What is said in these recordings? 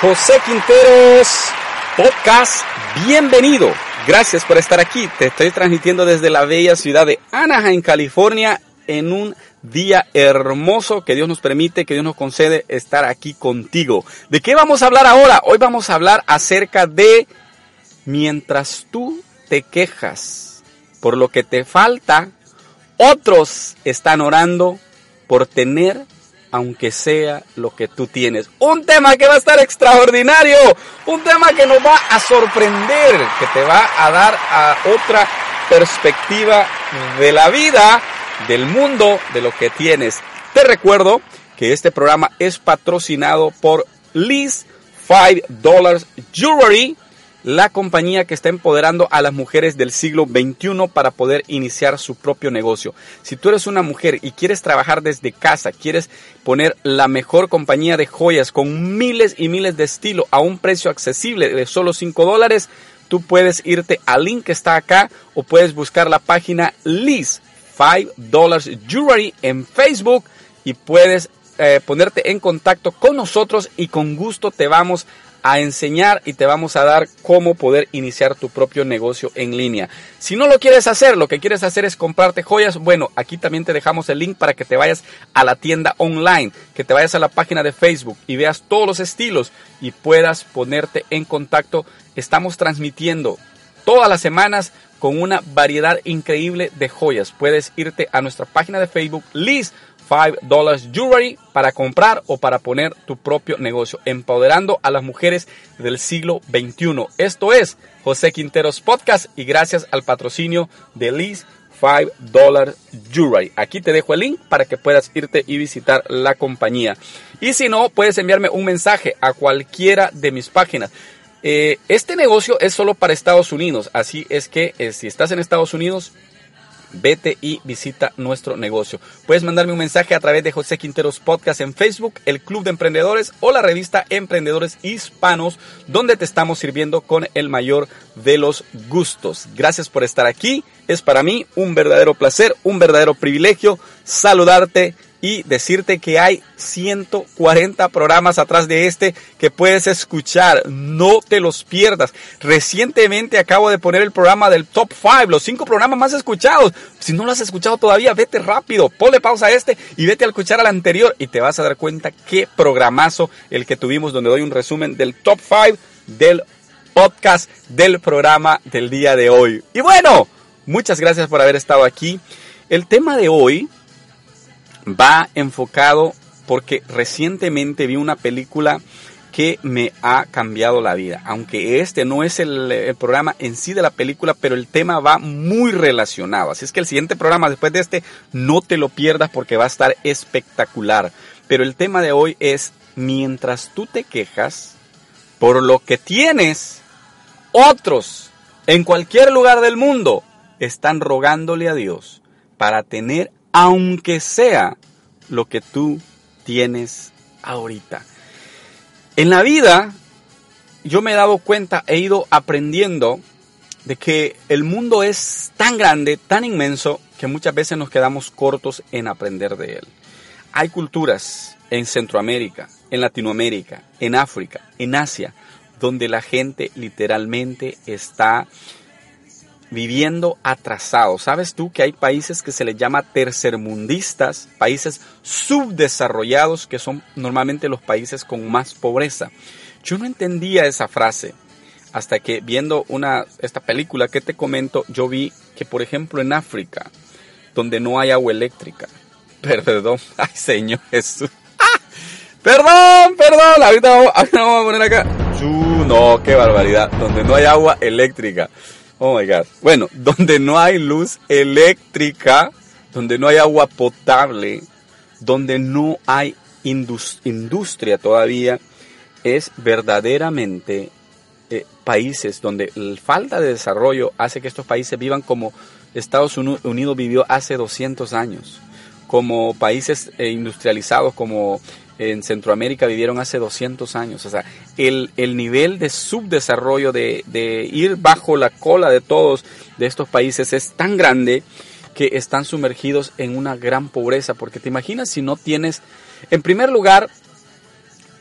José Quinteros Podcast. Bienvenido. Gracias por estar aquí. Te estoy transmitiendo desde la bella ciudad de Anaheim, California, en un día hermoso que Dios nos permite, que Dios nos concede estar aquí contigo. ¿De qué vamos a hablar ahora? Hoy vamos a hablar acerca de mientras tú te quejas por lo que te falta, otros están orando por tener aunque sea lo que tú tienes. Un tema que va a estar extraordinario, un tema que nos va a sorprender, que te va a dar a otra perspectiva de la vida, del mundo, de lo que tienes. Te recuerdo que este programa es patrocinado por Liz 5 Dollars Jewelry la compañía que está empoderando a las mujeres del siglo XXI para poder iniciar su propio negocio. Si tú eres una mujer y quieres trabajar desde casa, quieres poner la mejor compañía de joyas con miles y miles de estilo a un precio accesible de solo 5 dólares, tú puedes irte al link que está acá o puedes buscar la página Liz 5 Dollars Jewelry en Facebook y puedes eh, ponerte en contacto con nosotros y con gusto te vamos a enseñar y te vamos a dar cómo poder iniciar tu propio negocio en línea. Si no lo quieres hacer, lo que quieres hacer es comprarte joyas, bueno, aquí también te dejamos el link para que te vayas a la tienda online, que te vayas a la página de Facebook y veas todos los estilos y puedas ponerte en contacto. Estamos transmitiendo todas las semanas con una variedad increíble de joyas. Puedes irte a nuestra página de Facebook, Liz 5 Dollars Jewelry para comprar o para poner tu propio negocio, empoderando a las mujeres del siglo XXI. Esto es José Quinteros Podcast y gracias al patrocinio de Liz 5 Dollars Jewelry. Aquí te dejo el link para que puedas irte y visitar la compañía. Y si no, puedes enviarme un mensaje a cualquiera de mis páginas. Eh, este negocio es solo para Estados Unidos, así es que eh, si estás en Estados Unidos, vete y visita nuestro negocio. Puedes mandarme un mensaje a través de José Quinteros Podcast en Facebook, el Club de Emprendedores o la revista Emprendedores Hispanos, donde te estamos sirviendo con el mayor de los gustos. Gracias por estar aquí. Es para mí un verdadero placer, un verdadero privilegio saludarte y decirte que hay 140 programas atrás de este que puedes escuchar. No te los pierdas. Recientemente acabo de poner el programa del Top 5, los 5 programas más escuchados. Si no lo has escuchado todavía, vete rápido, ponle pausa a este y vete a escuchar al anterior y te vas a dar cuenta qué programazo el que tuvimos donde doy un resumen del Top 5 del podcast del programa del día de hoy. Y bueno, muchas gracias por haber estado aquí. El tema de hoy va enfocado porque recientemente vi una película que me ha cambiado la vida. Aunque este no es el, programa en sí de la película, pero el tema va muy relacionado. Así es que el siguiente programa después de este no te lo pierdas porque va a estar espectacular. Pero el tema de hoy es, mientras tú te quejas por lo que tienes, otros en cualquier lugar del mundo están rogándole a Dios para tener aunque sea lo que tú tienes ahorita. En la vida, yo me he dado cuenta, he ido aprendiendo de que el mundo es tan grande, tan inmenso, que muchas veces nos quedamos cortos en aprender de él. Hay culturas en Centroamérica, en Latinoamérica, en África, en Asia, donde la gente literalmente está viviendo atrasados. ¿Sabes tú que hay países que se les llama tercermundistas, países subdesarrollados, que son normalmente los países con más pobreza? Yo no entendía esa frase hasta que viendo una, esta película que te comento, yo vi que, por ejemplo, en África, donde no hay agua eléctrica, perdón, ay Señor Jesús, ¡Ah! perdón, perdón, ahorita vamos, a poner acá, no, qué barbaridad, donde no hay agua eléctrica. Oh my God. Bueno, donde no hay luz eléctrica, donde no hay agua potable, donde no hay industria todavía, es verdaderamente eh, países donde la falta de desarrollo hace que estos países vivan como Estados Unidos vivió hace 200 años, como países eh, industrializados como en Centroamérica vivieron hace 200 años. O sea, el, nivel de subdesarrollo, de, de ir bajo la cola de todos de estos países es tan grande que están sumergidos en una gran pobreza. Porque te imaginas si no tienes, en primer lugar,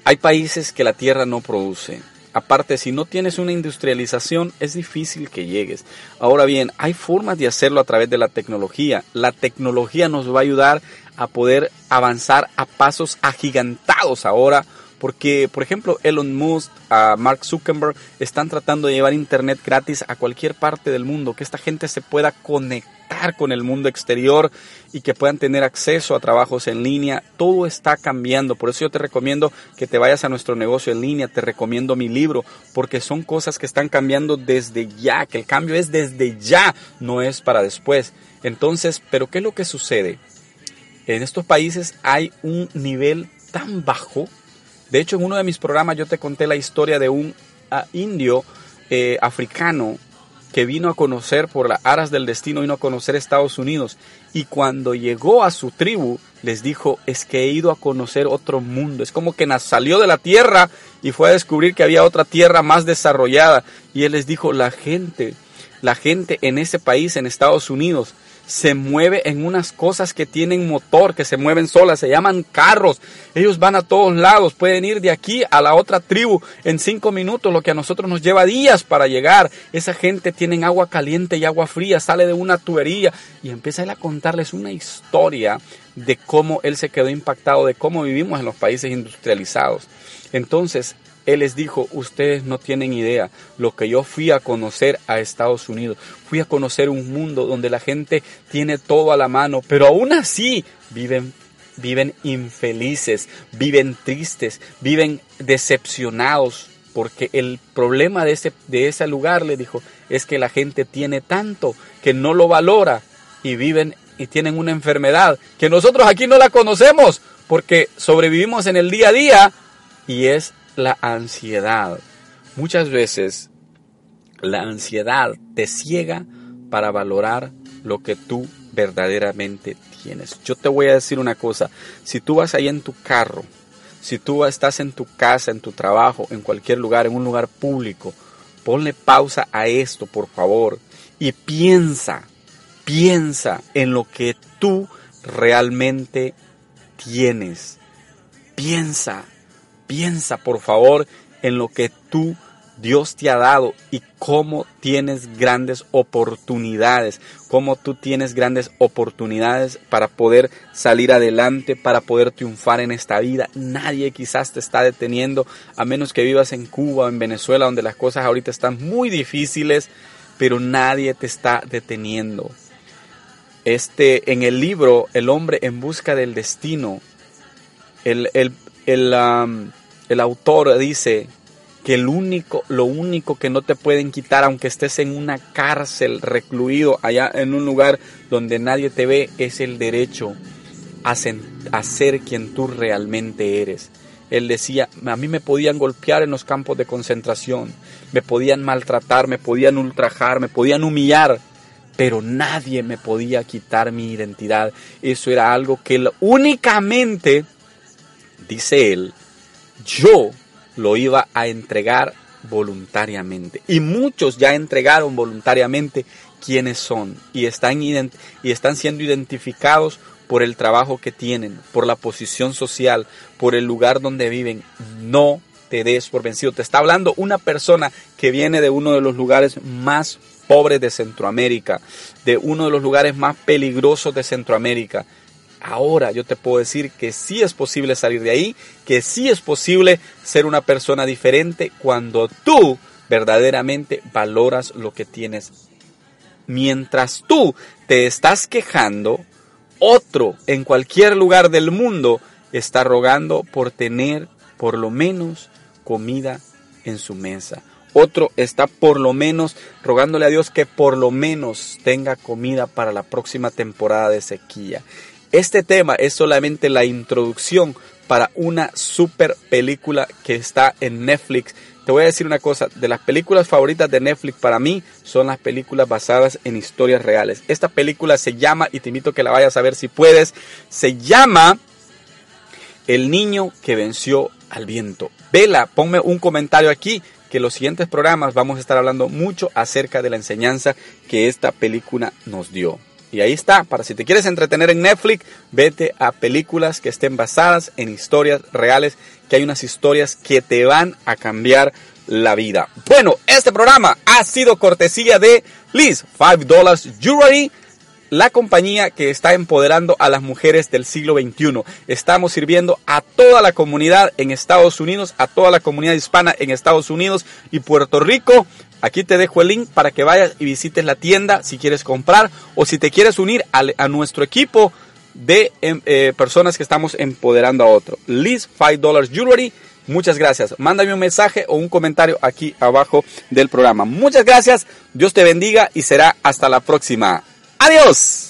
Hay países que la tierra no produce. Aparte, si no tienes una industrialización, es difícil que llegues. Ahora bien, hay formas de hacerlo a través de la tecnología. La tecnología nos va a ayudar a poder avanzar a pasos agigantados ahora porque, por ejemplo, Elon Musk, Mark Zuckerberg están tratando de llevar Internet gratis a cualquier parte del mundo, que esta gente se pueda conectar con el mundo exterior y que puedan tener acceso a trabajos en línea. Todo está cambiando, por eso yo te recomiendo que te vayas a nuestro negocio en línea, te recomiendo mi libro, porque son cosas que están cambiando desde ya, que el cambio es desde ya, no es para después. Entonces, ¿pero qué es lo que sucede? En estos países hay un nivel tan bajo de hecho, en uno de mis programas yo te conté la historia de un ah, indio eh, africano que vino a conocer por las aras del destino, vino a conocer Estados Unidos. Y cuando llegó a su tribu, les dijo, es que he ido a conocer otro mundo. Es como que salió de la tierra y fue a descubrir que había otra tierra más desarrollada. Y él les dijo, la gente, la gente en ese país, en Estados Unidos, se mueve en unas cosas que tienen motor, que se mueven solas, se llaman carros. Ellos van a todos lados, pueden ir de aquí a la otra tribu en cinco minutos, lo que a nosotros nos lleva días para llegar. Esa gente tiene agua caliente y agua fría, sale de una tubería y empieza él a contarles una historia de cómo él se quedó impactado, de cómo vivimos en los países industrializados. Entonces, él les dijo, ustedes no tienen idea lo que yo fui a conocer a Estados Unidos. Fui a conocer un mundo donde la gente tiene todo a la mano, pero aún así viven viven infelices, viven tristes, viven decepcionados, porque el problema de ese, de ese lugar, le dijo, es que la gente tiene tanto que no lo valora y viven y tienen una enfermedad que nosotros aquí no la conocemos porque sobrevivimos en el día a día y es la ansiedad. Muchas veces la ansiedad te ciega para valorar lo que tú verdaderamente tienes. Yo te voy a decir una cosa, si tú vas ahí en tu carro, si tú estás en tu casa, en tu trabajo, en cualquier lugar, en un lugar público, ponle pausa a esto, por favor, y piensa, piensa en lo que tú realmente tienes. Piensa Piensa, por favor, en lo que tú Dios te ha dado y cómo tienes grandes oportunidades, cómo tú tienes grandes oportunidades para poder salir adelante, para poder triunfar en esta vida. Nadie quizás te está deteniendo, a menos que vivas en Cuba o en Venezuela, donde las cosas ahorita están muy difíciles, pero nadie te está deteniendo. Este, en el libro El hombre en busca del destino, el, el, el, el autor dice que el único, lo único que no te pueden quitar, aunque estés en una cárcel recluido allá en un lugar donde nadie te ve, es el derecho a, a ser quien tú realmente eres. Él decía, a mí me podían golpear en los campos de concentración, me podían maltratar, me podían ultrajar, me podían humillar, pero nadie me podía quitar mi identidad. Eso era algo que él únicamente, dice él, yo lo iba a entregar voluntariamente. Y muchos ya entregaron voluntariamente quiénes son y están, y están siendo identificados por el trabajo que tienen, por la posición social, por el lugar donde viven. No te des por vencido. Te está hablando una persona que viene de uno de los lugares más pobres de Centroamérica, de uno de los lugares más peligrosos de Centroamérica ahora yo te puedo decir que sí es posible salir de ahí, que sí es posible ser una persona diferente cuando tú verdaderamente valoras lo que tienes. Mientras tú te estás quejando, otro en cualquier lugar del mundo está rogando por tener por lo menos comida en su mesa. Otro está por lo menos rogándole a Dios que por lo menos tenga comida para la próxima temporada de sequía. Este tema es solamente la introducción para una super película que está en Netflix. Te voy a decir una cosa, de las películas favoritas de Netflix para mí son las películas basadas en historias reales. Esta película se llama, y te invito a que la vayas a ver si puedes, se llama El niño que venció al viento. Vela, ponme un comentario aquí que en los siguientes programas vamos a estar hablando mucho acerca de la enseñanza que esta película nos dio. Y ahí está, para si te quieres entretener en Netflix, vete a películas que estén basadas en historias reales, que hay unas historias que te van a cambiar la vida. Bueno, este programa ha sido cortesía de Liz, $5 Jewelry la compañía que está empoderando a las mujeres del siglo XXI. Estamos sirviendo a toda la comunidad en Estados Unidos, a toda la comunidad hispana en Estados Unidos y Puerto Rico. Aquí te dejo el link para que vayas y visites la tienda si quieres comprar o si te quieres unir a, nuestro equipo de em, eh, personas que estamos empoderando a otro. Liz $5 Jewelry. Muchas gracias. Mándame un mensaje o un comentario aquí abajo del programa. Muchas gracias. Dios te bendiga y será hasta la próxima. Adiós.